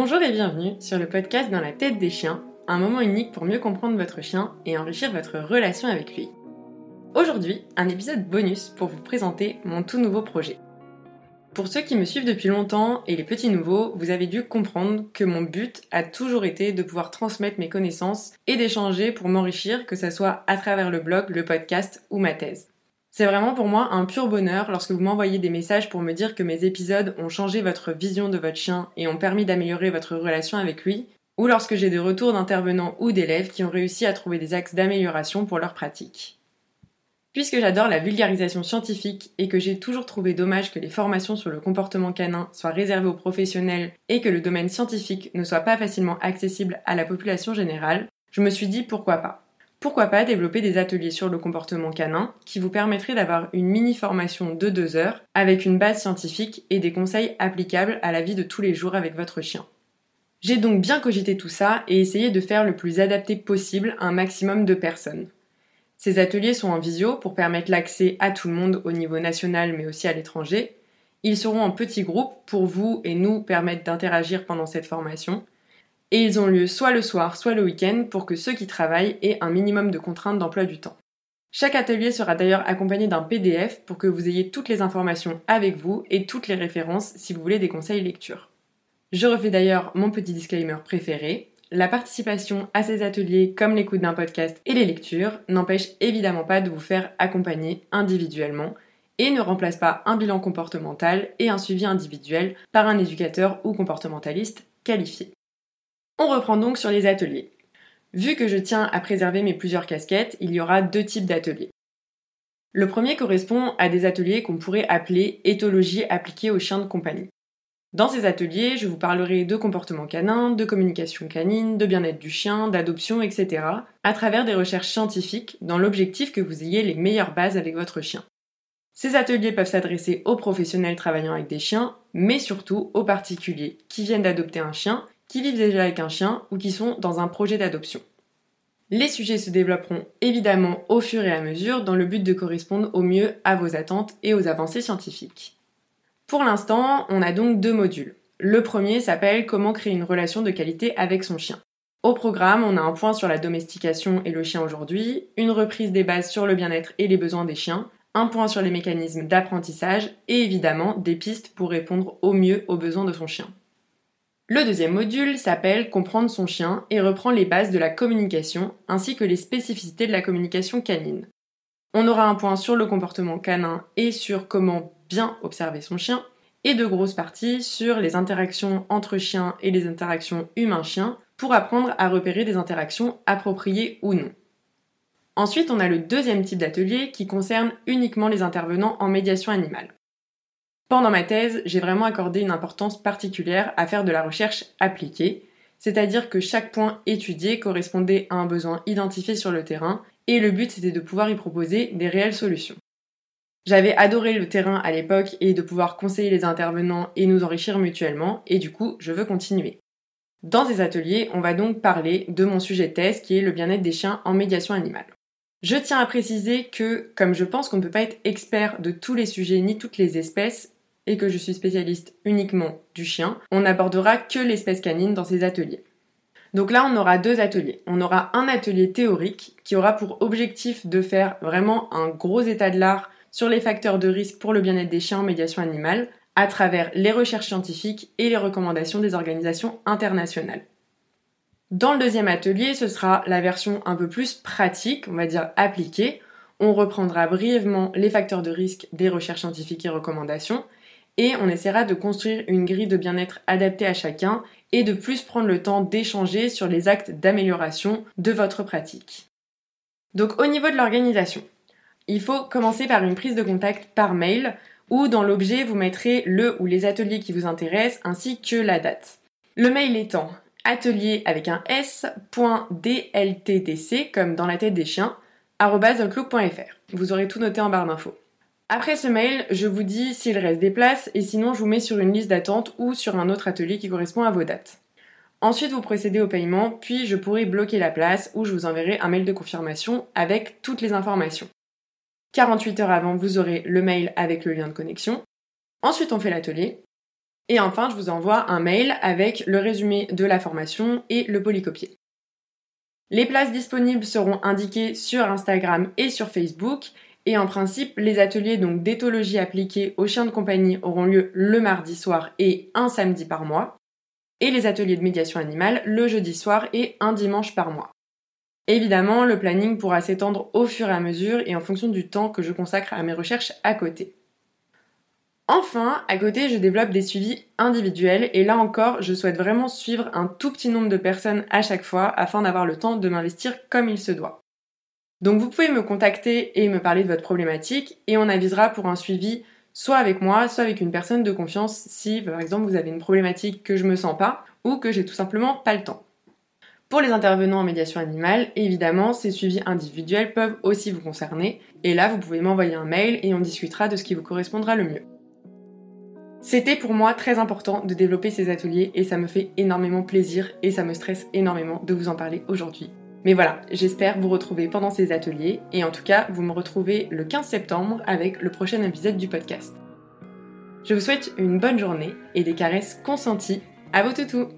Bonjour et bienvenue sur le podcast Dans la tête des chiens, un moment unique pour mieux comprendre votre chien et enrichir votre relation avec lui. Aujourd'hui, un épisode bonus pour vous présenter mon tout nouveau projet. Pour ceux qui me suivent depuis longtemps et les petits nouveaux, vous avez dû comprendre que mon but a toujours été de pouvoir transmettre mes connaissances et d'échanger pour m'enrichir, que ce soit à travers le blog, le podcast ou ma thèse. C'est vraiment pour moi un pur bonheur lorsque vous m'envoyez des messages pour me dire que mes épisodes ont changé votre vision de votre chien et ont permis d'améliorer votre relation avec lui, ou lorsque j'ai des retours d'intervenants ou d'élèves qui ont réussi à trouver des axes d'amélioration pour leur pratique. Puisque j'adore la vulgarisation scientifique et que j'ai toujours trouvé dommage que les formations sur le comportement canin soient réservées aux professionnels et que le domaine scientifique ne soit pas facilement accessible à la population générale, je me suis dit pourquoi pas pourquoi pas développer des ateliers sur le comportement canin qui vous permettraient d'avoir une mini formation de deux heures avec une base scientifique et des conseils applicables à la vie de tous les jours avec votre chien. J'ai donc bien cogité tout ça et essayé de faire le plus adapté possible un maximum de personnes. Ces ateliers sont en visio pour permettre l'accès à tout le monde au niveau national mais aussi à l'étranger. Ils seront en petits groupes pour vous et nous permettre d'interagir pendant cette formation et ils ont lieu soit le soir, soit le week-end pour que ceux qui travaillent aient un minimum de contraintes d'emploi du temps. Chaque atelier sera d'ailleurs accompagné d'un PDF pour que vous ayez toutes les informations avec vous et toutes les références si vous voulez des conseils lecture. Je refais d'ailleurs mon petit disclaimer préféré. La participation à ces ateliers, comme l'écoute d'un podcast et les lectures, n'empêche évidemment pas de vous faire accompagner individuellement et ne remplace pas un bilan comportemental et un suivi individuel par un éducateur ou comportementaliste qualifié. On reprend donc sur les ateliers. Vu que je tiens à préserver mes plusieurs casquettes, il y aura deux types d'ateliers. Le premier correspond à des ateliers qu'on pourrait appeler éthologie appliquée aux chiens de compagnie. Dans ces ateliers, je vous parlerai de comportement canin, de communication canine, de bien-être du chien, d'adoption, etc., à travers des recherches scientifiques dans l'objectif que vous ayez les meilleures bases avec votre chien. Ces ateliers peuvent s'adresser aux professionnels travaillant avec des chiens, mais surtout aux particuliers qui viennent d'adopter un chien qui vivent déjà avec un chien ou qui sont dans un projet d'adoption. Les sujets se développeront évidemment au fur et à mesure dans le but de correspondre au mieux à vos attentes et aux avancées scientifiques. Pour l'instant, on a donc deux modules. Le premier s'appelle Comment créer une relation de qualité avec son chien. Au programme, on a un point sur la domestication et le chien aujourd'hui, une reprise des bases sur le bien-être et les besoins des chiens, un point sur les mécanismes d'apprentissage et évidemment des pistes pour répondre au mieux aux besoins de son chien. Le deuxième module s'appelle Comprendre son chien et reprend les bases de la communication ainsi que les spécificités de la communication canine. On aura un point sur le comportement canin et sur comment bien observer son chien, et de grosses parties sur les interactions entre chiens et les interactions humain-chien pour apprendre à repérer des interactions appropriées ou non. Ensuite, on a le deuxième type d'atelier qui concerne uniquement les intervenants en médiation animale. Pendant ma thèse, j'ai vraiment accordé une importance particulière à faire de la recherche appliquée, c'est-à-dire que chaque point étudié correspondait à un besoin identifié sur le terrain, et le but c'était de pouvoir y proposer des réelles solutions. J'avais adoré le terrain à l'époque et de pouvoir conseiller les intervenants et nous enrichir mutuellement, et du coup, je veux continuer. Dans ces ateliers, on va donc parler de mon sujet de thèse qui est le bien-être des chiens en médiation animale. Je tiens à préciser que, comme je pense qu'on ne peut pas être expert de tous les sujets ni toutes les espèces, et que je suis spécialiste uniquement du chien, on n'abordera que l'espèce canine dans ces ateliers. Donc là, on aura deux ateliers. On aura un atelier théorique qui aura pour objectif de faire vraiment un gros état de l'art sur les facteurs de risque pour le bien-être des chiens en médiation animale à travers les recherches scientifiques et les recommandations des organisations internationales. Dans le deuxième atelier, ce sera la version un peu plus pratique, on va dire appliquée. On reprendra brièvement les facteurs de risque des recherches scientifiques et recommandations et on essaiera de construire une grille de bien-être adaptée à chacun et de plus prendre le temps d'échanger sur les actes d'amélioration de votre pratique. Donc au niveau de l'organisation, il faut commencer par une prise de contact par mail où dans l'objet vous mettrez le ou les ateliers qui vous intéressent ainsi que la date. Le mail étant atelier avec un s.dltdc comme dans la tête des chiens @outlook.fr. Vous aurez tout noté en barre d'infos. Après ce mail, je vous dis s'il reste des places et sinon je vous mets sur une liste d'attente ou sur un autre atelier qui correspond à vos dates. Ensuite, vous procédez au paiement, puis je pourrai bloquer la place ou je vous enverrai un mail de confirmation avec toutes les informations. 48 heures avant, vous aurez le mail avec le lien de connexion. Ensuite, on fait l'atelier. Et enfin, je vous envoie un mail avec le résumé de la formation et le polycopier. Les places disponibles seront indiquées sur Instagram et sur Facebook. Et en principe, les ateliers d'éthologie appliquée aux chiens de compagnie auront lieu le mardi soir et un samedi par mois. Et les ateliers de médiation animale le jeudi soir et un dimanche par mois. Évidemment, le planning pourra s'étendre au fur et à mesure et en fonction du temps que je consacre à mes recherches à côté. Enfin, à côté, je développe des suivis individuels et là encore, je souhaite vraiment suivre un tout petit nombre de personnes à chaque fois afin d'avoir le temps de m'investir comme il se doit. Donc vous pouvez me contacter et me parler de votre problématique et on avisera pour un suivi soit avec moi, soit avec une personne de confiance si par exemple vous avez une problématique que je me sens pas ou que j'ai tout simplement pas le temps. Pour les intervenants en médiation animale, évidemment, ces suivis individuels peuvent aussi vous concerner et là vous pouvez m'envoyer un mail et on discutera de ce qui vous correspondra le mieux. C'était pour moi très important de développer ces ateliers et ça me fait énormément plaisir et ça me stresse énormément de vous en parler aujourd'hui. Mais voilà, j'espère vous retrouver pendant ces ateliers. Et en tout cas, vous me retrouvez le 15 septembre avec le prochain épisode du podcast. Je vous souhaite une bonne journée et des caresses consenties. À vos toutous